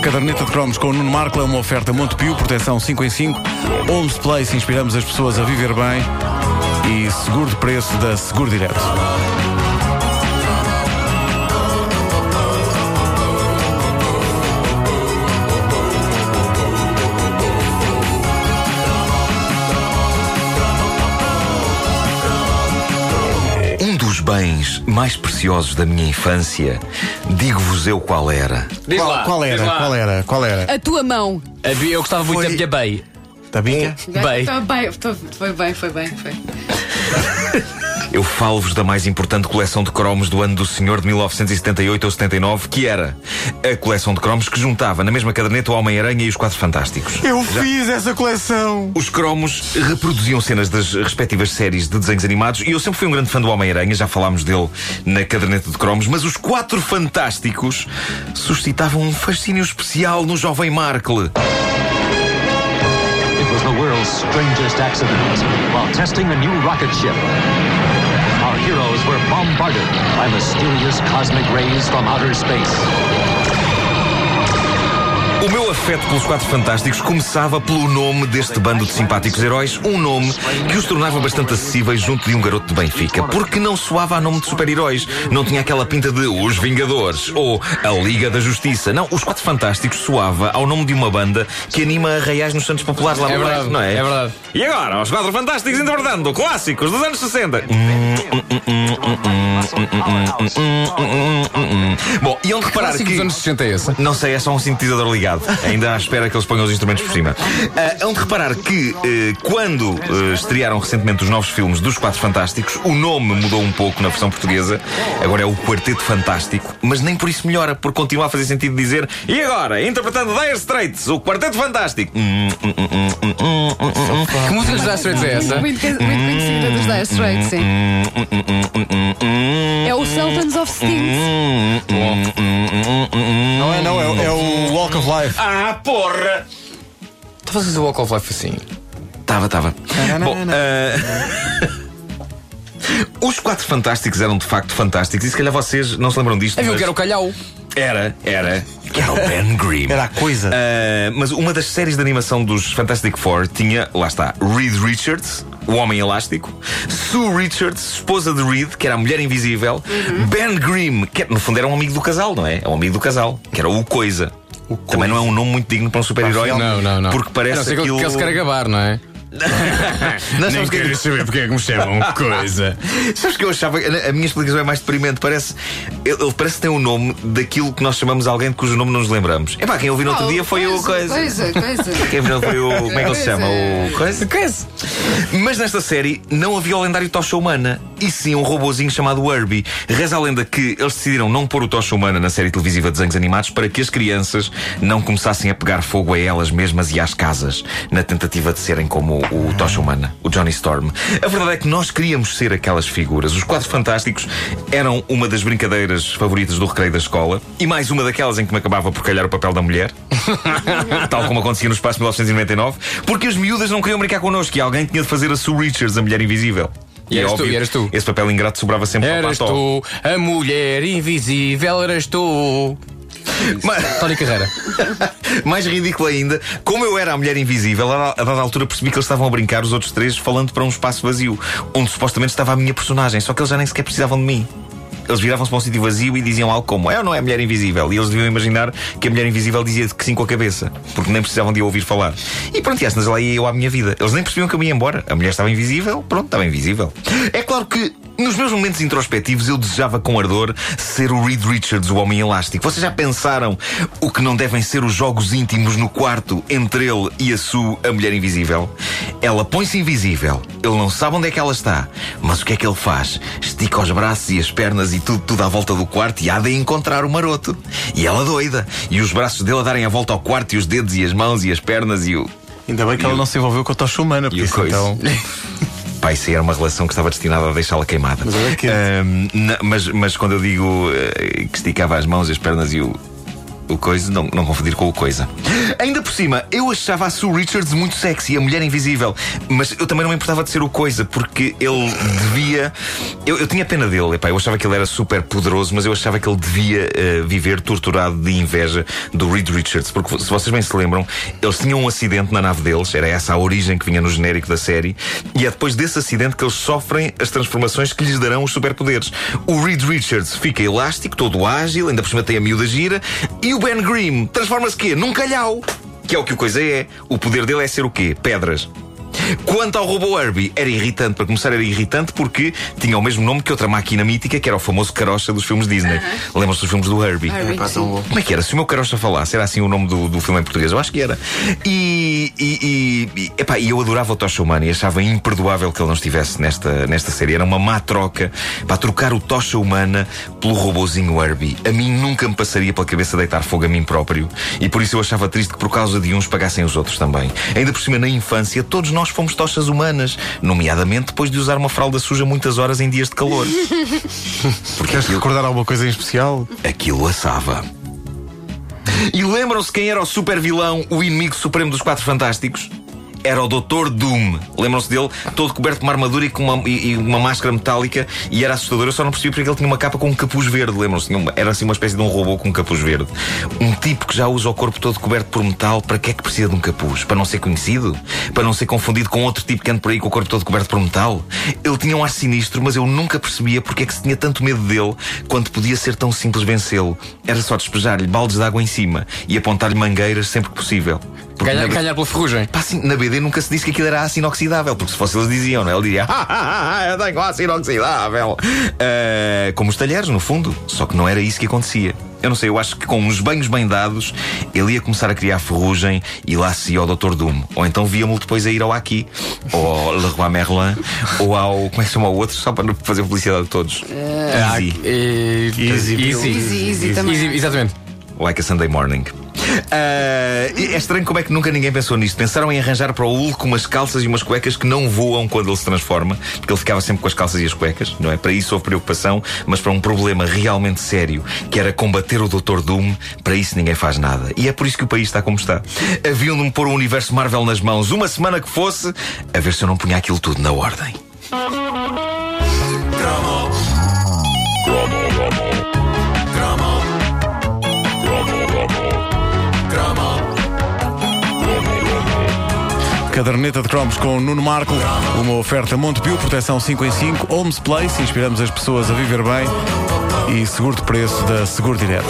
caderneta de cromos com o Nuno Marco é uma oferta Montepio, proteção 5 em 5. Homes Place, inspiramos as pessoas a viver bem. E seguro de preço da Seguro Direto. Dos bens mais preciosos da minha infância, digo-vos eu qual era. Diz Qual, lá, qual era? diz lá. Qual era? Qual era? A tua mão. Havia- Eu gostava muito Foi- da minha Bay. Tá bica? Bem. Tá bem, foi bem, foi bem, foi. Eu falo-vos da mais importante coleção de cromos do ano do Senhor de 1978 ou 79, que era a coleção de cromos que juntava na mesma caderneta o Homem-Aranha e os Quatro Fantásticos. Eu fiz essa coleção! Os cromos reproduziam cenas das respectivas séries de desenhos animados e eu sempre fui um grande fã do Homem-Aranha, já falámos dele na caderneta de cromos, mas os Quatro Fantásticos suscitavam um fascínio especial no jovem Markle. It was the world's strangest accident while testing a new rocket ship. Bombarded by mysterious cosmic rays from outer space. O meu afeto pelos Quatro Fantásticos começava pelo nome deste bando de simpáticos heróis, um nome que os tornava bastante acessíveis junto de um garoto de Benfica, porque não soava a nome de super-heróis, não tinha aquela pinta de Os Vingadores ou A Liga da Justiça. Não, os Quatro Fantásticos soava ao nome de uma banda que anima arraiais nos Santos Populares lá É no verdade, bairro, não é? é verdade. E agora, os Quatro Fantásticos interpretando clássicos dos anos 60. Bom, e onde reparar que... dos anos 60 é esse. Não sei, é só um sintetizador ligado. Ainda à espera que eles ponham os instrumentos por cima. Ah, hão de reparar que, eh, quando eh, estrearam recentemente os novos filmes dos Quatro Fantásticos, o nome mudou um pouco na versão portuguesa. Agora é o Quarteto Fantástico. Mas nem por isso melhora, porque continua a fazer sentido dizer e agora, interpretando Dire Straits, o Quarteto Fantástico. Hum, hum, hum, hum, hum, hum, hum, hum. Que música dos Dire Straits é essa? Muito, muito conhecida dos Dire Straits, sim. É o Sultans of Stings. Não é, não, é, é o Walk of Life. Ah, porra! Tu fazes o Walk of Life assim. Tava, tava. Bom, ah, Os Quatro Fantásticos eram de facto fantásticos e se calhar vocês não se lembram disto. Havia mas- que era o Calhau. Era, era. Que era o Ben Grimm. Era a coisa. Ah, mas uma das séries de animação dos Fantastic Four tinha, lá está, Reed Richards, o Homem Elástico, Sue Richards, esposa de Reed, que era a Mulher Invisível, Ben Grimm, que no fundo era um amigo do casal, não é? É um amigo do casal, que era o Coisa. Também não é um nome muito digno para um super-herói. Não, não, não. Porque parece não que aquilo... que ele se quer gabar, não é? Não, o que é que- saber porque é que me chamam coisa. Sabes que eu achava. A minha explicação é mais deprimente. Parece. Ele parece que tem o nome daquilo que nós chamamos alguém de cujo nome não nos lembramos. É pá, quem ouviu no outro dia foi o coisa. Coisa, coisa. Quem ouviu foi o. Como é que ele se chama? O coisa? Coisa. Mas nesta série não havia o lendário Tocha Humana, e sim um robozinho chamado Herbie. Reza a lenda que eles decidiram não pôr o Tocha Humana na série televisiva de desenhos animados para que as crianças não começassem a pegar fogo a elas mesmas e às casas, na tentativa de serem como o Tocha Humana, o Johnny Storm. A verdade é que nós queríamos ser aquelas figuras. Os Quatro Fantásticos eram uma das brincadeiras favoritas do recreio da escola, e mais uma daquelas em que me acabava por calhar o papel da mulher. Tal como acontecia no espaço 1999, porque as miúdas não queriam brincar connosco e alguém tinha de fazer a Sue Richards, a mulher invisível. E eras tu, óbvio, e eras tu. Esse papel ingrato sobrava sempre Eras para o tu, a mulher invisível, eras tu. Mas, Tony Carreira. mais ridículo ainda, como eu era a mulher invisível, a dada altura percebi que eles estavam a brincar, os outros três, falando para um espaço vazio, onde supostamente estava a minha personagem, só que eles já nem sequer precisavam de mim. Eles viravam-se para um sítio vazio e diziam algo como é ou não é a mulher invisível? E eles deviam imaginar que a mulher invisível dizia que sim com a cabeça, porque nem precisavam de a ouvir falar. E pronto, e assim lá ia eu à minha vida. Eles nem percebiam que eu ia embora. A mulher estava invisível, pronto, estava invisível. É claro que nos meus momentos introspectivos eu desejava com ardor ser o Reed Richards, o Homem Elástico. Vocês já pensaram o que não devem ser os jogos íntimos no quarto entre ele e a Sue, a mulher invisível? Ela põe-se invisível, ele não sabe onde é que ela está, mas o que é que ele faz? Estica os braços e as pernas e tudo, tudo à volta do quarto e há de encontrar o maroto. E ela doida. E os braços dele a darem a volta ao quarto e os dedos e as mãos e as pernas e o. Ainda bem que ela não se envolveu com a tocha humana, porque E o então. Pai, isso era uma relação que estava destinada a deixá-la queimada. Mas olha que- Ahm, na- mas, mas quando eu digo eh, que esticava as mãos, as pernas e o. O coisa, não, não confundir com o coisa. Ainda por cima, eu achava a Sue Richards muito sexy, a mulher invisível. Mas eu também não me importava de ser o coisa, porque ele devia. Eu, eu tinha pena dele, epá, eu achava que ele era super poderoso, mas eu achava que ele devia eh, viver torturado de inveja do Reed Richards. Porque se vocês bem se lembram, eles tinham um acidente na nave deles, era essa a origem que vinha no genérico da série, e é depois desse acidente que eles sofrem as transformações que lhes darão os superpoderes. O Reed Richards fica elástico, todo ágil, ainda por cima tem a miúda gira, e o Ben Grimm transforma-se quê? Num calhau. Que é o que o coisa é. O poder dele é ser o quê? Pedras. Quanto ao robô Herbie, era irritante. Para começar, era irritante porque tinha o mesmo nome que outra máquina mítica, que era o famoso carocha dos filmes Disney. Lembram-se dos filmes do Herbie? Herbie. Como é que era? Se o meu carocha falasse, era assim o nome do, do filme em português? Eu acho que era. E, e, e, e, epá, e eu adorava o Tocha Humana e achava imperdoável que ele não estivesse nesta, nesta série. Era uma má troca para trocar o Tocha Humana pelo robozinho Herbie. A mim nunca me passaria pela cabeça deitar fogo a mim próprio. E por isso eu achava triste que por causa de uns pagassem os outros também. Ainda por cima, na infância, todos nós fomos tochas humanas, nomeadamente depois de usar uma fralda suja muitas horas em dias de calor. Porque Queres aquilo, recordar alguma coisa em especial? aquilo assava. E lembram-se quem era o super vilão, o inimigo supremo dos Quatro Fantásticos? Era o Dr. Doom. Lembram-se dele? Todo coberto de uma armadura e com uma, e- e uma máscara metálica e era assustador. Eu só não percebi porque ele tinha uma capa com um capuz verde. Lembram-se? Era assim uma espécie de um robô com um capuz verde. Um tipo que já usa o corpo todo coberto por metal, para que é que precisa de um capuz? Para não ser conhecido? Para não ser confundido com outro tipo que anda por aí com o corpo todo coberto por metal? Ele tinha um ar sinistro, mas eu nunca percebia porque é que se tinha tanto medo dele quando podia ser tão simples vencê-lo. Era só despejar-lhe baldes de água em cima e apontar-lhe mangueiras sempre que possível. Porque Ganhar, na- ganhar pela ferrugem. Pá, assim, na BD nunca se disse que aquilo era aço inoxidável, porque se fosse eles diziam, não é? Ele diria, "Ah, eu tenho aço inoxidável. Ah, como os talheres, no fundo. Só que não era isso que acontecia. Eu não sei, eu acho que com uns banhos bem dados, ele ia começar a criar ferrugem e lá se ia ao Dr. Doom. Ou então via-me depois a ir ao Aqui, ou ao Leroy Merlin, ou ao. Como é que se chama o outro? Só para fazer publicidade de todos. Easy. Eh, Easy. Easy. Easy, easy também. Easy, exatamente. Like a Sunday Morning. Ah, é estranho como é que nunca ninguém pensou nisto. Pensaram em arranjar para o Hulk umas calças e umas cuecas que não voam quando ele se transforma, porque ele ficava sempre com as calças e as cuecas, não é? Para isso houve preocupação, mas para um problema realmente sério, que era combater o Dr. Doom, para isso ninguém faz nada. E é por isso que o país está como está. Haviam de me pôr o universo Marvel nas mãos, uma semana que fosse, a ver se eu não punha aquilo tudo na ordem. Caderneta de cromos com Nuno Marco, uma oferta Montepio, proteção 5 em 5, Homes Place, inspiramos as pessoas a viver bem e seguro de preço da Seguro Direto.